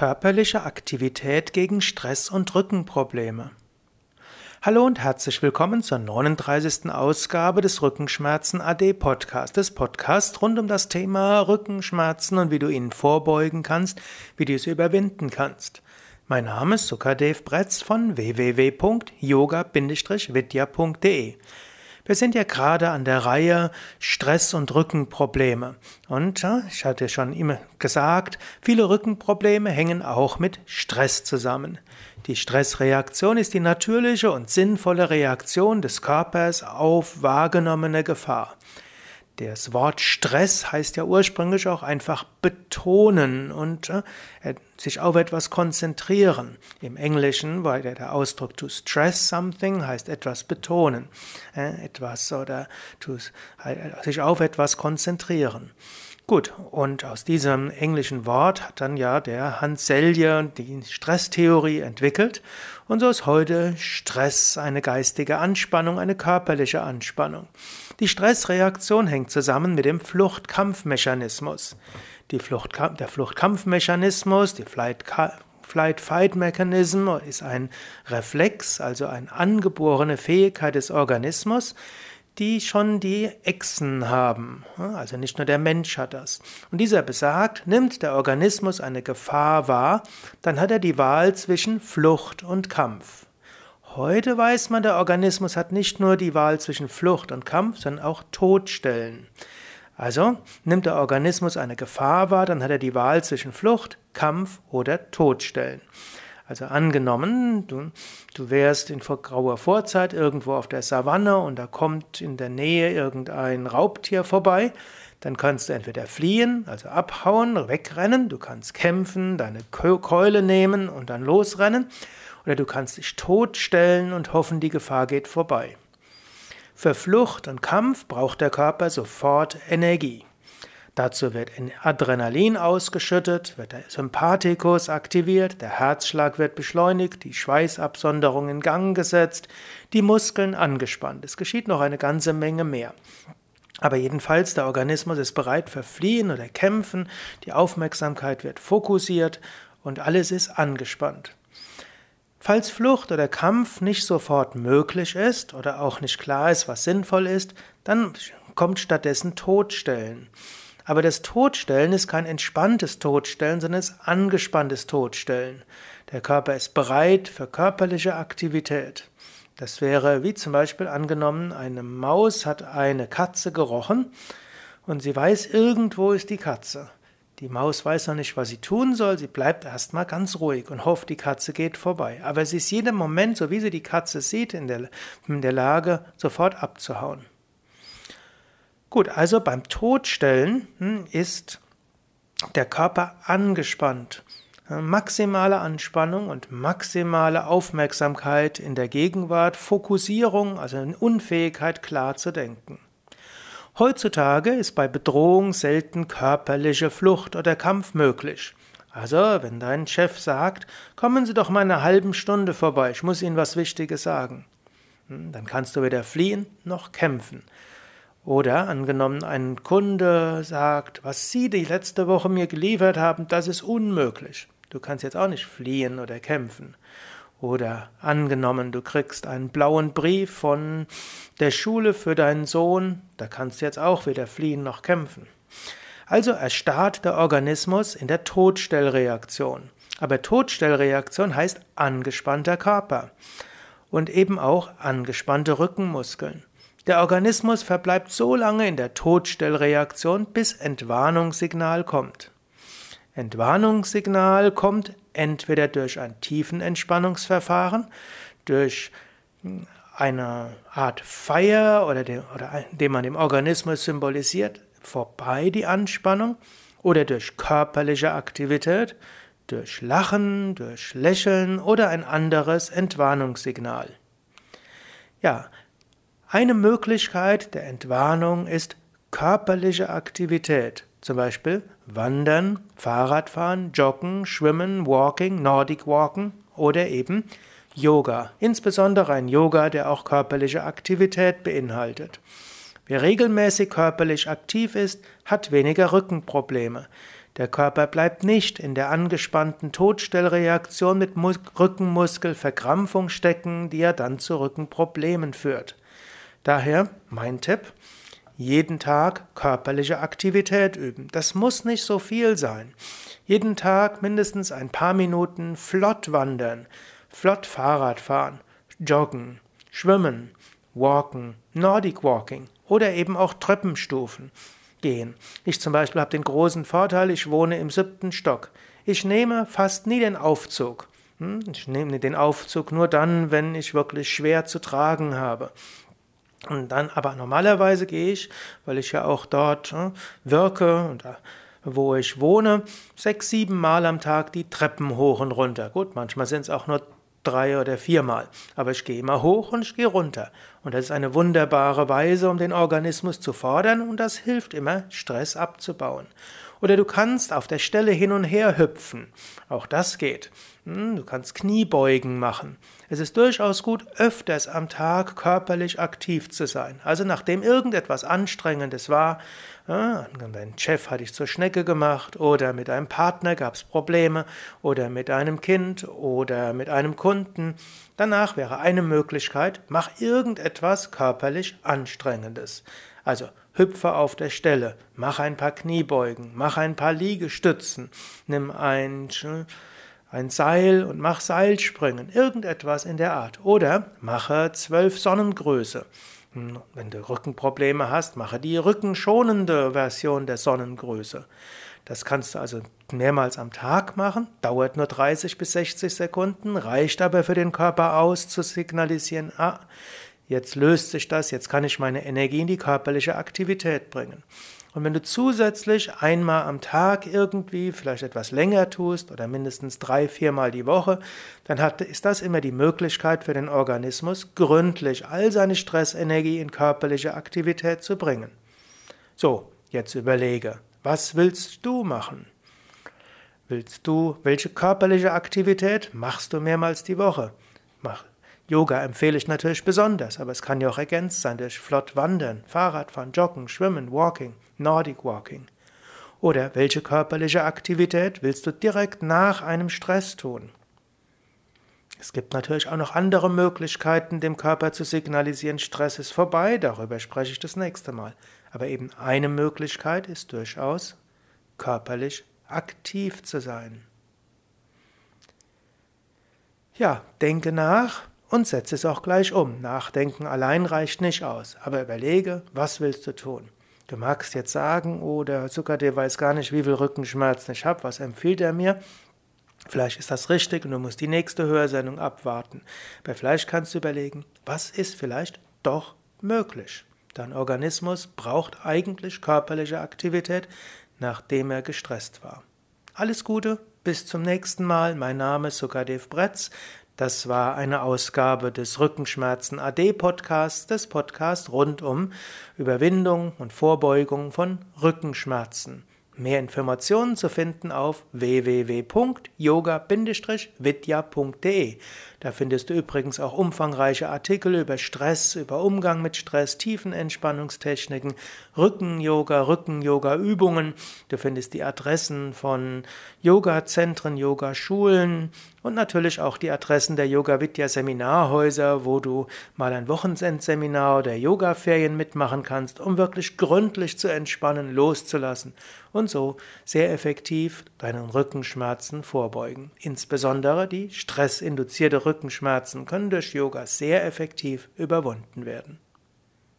Körperliche Aktivität gegen Stress und Rückenprobleme. Hallo und herzlich willkommen zur 39. Ausgabe des Rückenschmerzen AD Podcast, des Podcasts rund um das Thema Rückenschmerzen und wie du ihnen vorbeugen kannst, wie du sie überwinden kannst. Mein Name ist Sukadev Bretz von www.yoga-vidya.de. Wir sind ja gerade an der Reihe Stress und Rückenprobleme. Und ich hatte schon immer gesagt, viele Rückenprobleme hängen auch mit Stress zusammen. Die Stressreaktion ist die natürliche und sinnvolle Reaktion des Körpers auf wahrgenommene Gefahr. Das Wort Stress heißt ja ursprünglich auch einfach betonen und äh, sich auf etwas konzentrieren. Im Englischen war der Ausdruck to stress something heißt etwas betonen, äh, etwas oder äh, sich auf etwas konzentrieren. Gut, und aus diesem englischen Wort hat dann ja der Hans Selye die Stresstheorie entwickelt. Und so ist heute Stress eine geistige Anspannung, eine körperliche Anspannung. Die Stressreaktion hängt zusammen mit dem Fluchtkampfmechanismus. Die Flucht, der Fluchtkampfmechanismus, die Flight-Fight-Mechanism ist ein Reflex, also eine angeborene Fähigkeit des Organismus, die schon die Echsen haben. Also nicht nur der Mensch hat das. Und dieser besagt, nimmt der Organismus eine Gefahr wahr, dann hat er die Wahl zwischen Flucht und Kampf. Heute weiß man, der Organismus hat nicht nur die Wahl zwischen Flucht und Kampf, sondern auch Todstellen. Also nimmt der Organismus eine Gefahr wahr, dann hat er die Wahl zwischen Flucht, Kampf oder Todstellen. Also angenommen, du, du wärst in grauer Vorzeit irgendwo auf der Savanne und da kommt in der Nähe irgendein Raubtier vorbei, dann kannst du entweder fliehen, also abhauen, wegrennen, du kannst kämpfen, deine Keule nehmen und dann losrennen, oder du kannst dich totstellen und hoffen, die Gefahr geht vorbei. Für Flucht und Kampf braucht der Körper sofort Energie. Dazu wird Adrenalin ausgeschüttet, wird der Sympathikus aktiviert, der Herzschlag wird beschleunigt, die Schweißabsonderung in Gang gesetzt, die Muskeln angespannt. Es geschieht noch eine ganze Menge mehr. Aber jedenfalls, der Organismus ist bereit für Fliehen oder Kämpfen, die Aufmerksamkeit wird fokussiert und alles ist angespannt. Falls Flucht oder Kampf nicht sofort möglich ist oder auch nicht klar ist, was sinnvoll ist, dann kommt stattdessen Todstellen. Aber das Todstellen ist kein entspanntes Todstellen, sondern es ist angespanntes Todstellen. Der Körper ist bereit für körperliche Aktivität. Das wäre wie zum Beispiel angenommen, eine Maus hat eine Katze gerochen und sie weiß, irgendwo ist die Katze. Die Maus weiß noch nicht, was sie tun soll, sie bleibt erstmal ganz ruhig und hofft, die Katze geht vorbei. Aber sie ist jeden Moment, so wie sie die Katze sieht, in der, in der Lage, sofort abzuhauen. Gut, also beim Todstellen hm, ist der Körper angespannt. Maximale Anspannung und maximale Aufmerksamkeit in der Gegenwart, Fokussierung, also eine Unfähigkeit klar zu denken. Heutzutage ist bei Bedrohung selten körperliche Flucht oder Kampf möglich. Also, wenn dein Chef sagt, kommen Sie doch mal eine halbe Stunde vorbei, ich muss Ihnen was Wichtiges sagen, hm, dann kannst du weder fliehen noch kämpfen. Oder angenommen, ein Kunde sagt, was Sie die letzte Woche mir geliefert haben, das ist unmöglich. Du kannst jetzt auch nicht fliehen oder kämpfen. Oder angenommen, du kriegst einen blauen Brief von der Schule für deinen Sohn, da kannst du jetzt auch weder fliehen noch kämpfen. Also erstarrt der Organismus in der Todstellreaktion. Aber Todstellreaktion heißt angespannter Körper und eben auch angespannte Rückenmuskeln. Der Organismus verbleibt so lange in der Todstellreaktion, bis Entwarnungssignal kommt. Entwarnungssignal kommt entweder durch ein Tiefenentspannungsverfahren, durch eine Art Feier oder, dem, oder indem man dem Organismus symbolisiert, vorbei die Anspannung, oder durch körperliche Aktivität, durch Lachen, durch Lächeln oder ein anderes Entwarnungssignal. Ja, eine Möglichkeit der Entwarnung ist körperliche Aktivität, zum Beispiel Wandern, Fahrradfahren, Joggen, Schwimmen, Walking, Nordic Walken oder eben Yoga, insbesondere ein Yoga, der auch körperliche Aktivität beinhaltet. Wer regelmäßig körperlich aktiv ist, hat weniger Rückenprobleme. Der Körper bleibt nicht in der angespannten Todstellreaktion mit Rückenmuskelverkrampfung stecken, die ja dann zu Rückenproblemen führt. Daher mein Tipp, jeden Tag körperliche Aktivität üben. Das muss nicht so viel sein. Jeden Tag mindestens ein paar Minuten flott wandern, flott Fahrrad fahren, joggen, schwimmen, walken, Nordic Walking oder eben auch Treppenstufen gehen. Ich zum Beispiel habe den großen Vorteil, ich wohne im siebten Stock. Ich nehme fast nie den Aufzug. Hm? Ich nehme den Aufzug nur dann, wenn ich wirklich schwer zu tragen habe. Und dann, aber normalerweise gehe ich, weil ich ja auch dort äh, wirke und äh, wo ich wohne, sechs, sieben Mal am Tag die Treppen hoch und runter. Gut, manchmal sind es auch nur drei oder viermal. Aber ich gehe immer hoch und ich gehe runter. Und das ist eine wunderbare Weise, um den Organismus zu fordern und das hilft immer, Stress abzubauen. Oder du kannst auf der Stelle hin und her hüpfen. Auch das geht. Hm, du kannst Kniebeugen machen. Es ist durchaus gut, öfters am Tag körperlich aktiv zu sein. Also nachdem irgendetwas Anstrengendes war, dein Chef hat dich zur Schnecke gemacht oder mit einem Partner gab es Probleme oder mit einem Kind oder mit einem Kunden, danach wäre eine Möglichkeit, mach irgendetwas körperlich Anstrengendes. Also hüpfe auf der Stelle, mach ein paar Kniebeugen, mach ein paar Liegestützen, nimm ein, ein Seil und mach Seilspringen, irgendetwas in der Art. Oder mache zwölf Sonnengröße. Hm, wenn du Rückenprobleme hast, mache die rückenschonende Version der Sonnengröße. Das kannst du also mehrmals am Tag machen, dauert nur 30 bis 60 Sekunden, reicht aber für den Körper aus, zu signalisieren, ah, Jetzt löst sich das, jetzt kann ich meine Energie in die körperliche Aktivität bringen. Und wenn du zusätzlich einmal am Tag irgendwie vielleicht etwas länger tust oder mindestens drei, viermal die Woche, dann hat, ist das immer die Möglichkeit für den Organismus, gründlich all seine Stressenergie in körperliche Aktivität zu bringen. So, jetzt überlege, was willst du machen? Willst du, welche körperliche Aktivität machst du mehrmals die Woche? Mach Yoga empfehle ich natürlich besonders, aber es kann ja auch ergänzt sein durch flott Wandern, Fahrradfahren, Joggen, Schwimmen, Walking, Nordic Walking. Oder welche körperliche Aktivität willst du direkt nach einem Stress tun? Es gibt natürlich auch noch andere Möglichkeiten, dem Körper zu signalisieren, Stress ist vorbei, darüber spreche ich das nächste Mal. Aber eben eine Möglichkeit ist durchaus, körperlich aktiv zu sein. Ja, denke nach, und setze es auch gleich um. Nachdenken allein reicht nicht aus, aber überlege, was willst du tun? Du magst jetzt sagen, oh, der Zucker, weiß gar nicht, wie viel Rückenschmerzen ich habe, was empfiehlt er mir? Vielleicht ist das richtig und du musst die nächste Hörsendung abwarten. Bei Fleisch kannst du überlegen, was ist vielleicht doch möglich? Dein Organismus braucht eigentlich körperliche Aktivität, nachdem er gestresst war. Alles Gute, bis zum nächsten Mal. Mein Name ist Sukadev Bretz. Das war eine Ausgabe des Rückenschmerzen AD Podcasts, des Podcasts rund um Überwindung und Vorbeugung von Rückenschmerzen. Mehr Informationen zu finden auf www.yoga-vidya.de. Da findest du übrigens auch umfangreiche Artikel über Stress, über Umgang mit Stress, Tiefenentspannungstechniken, Rücken-Yoga, Rücken-Yoga-Übungen. Du findest die Adressen von Yoga-Zentren, Yoga-Schulen und natürlich auch die Adressen der Yoga Vidya Seminarhäuser, wo du mal ein Wochenendseminar oder Yoga-Ferien mitmachen kannst, um wirklich gründlich zu entspannen, loszulassen und so sehr effektiv deinen Rückenschmerzen vorbeugen. Insbesondere die stressinduzierte Rückenschmerzen können durch Yoga sehr effektiv überwunden werden.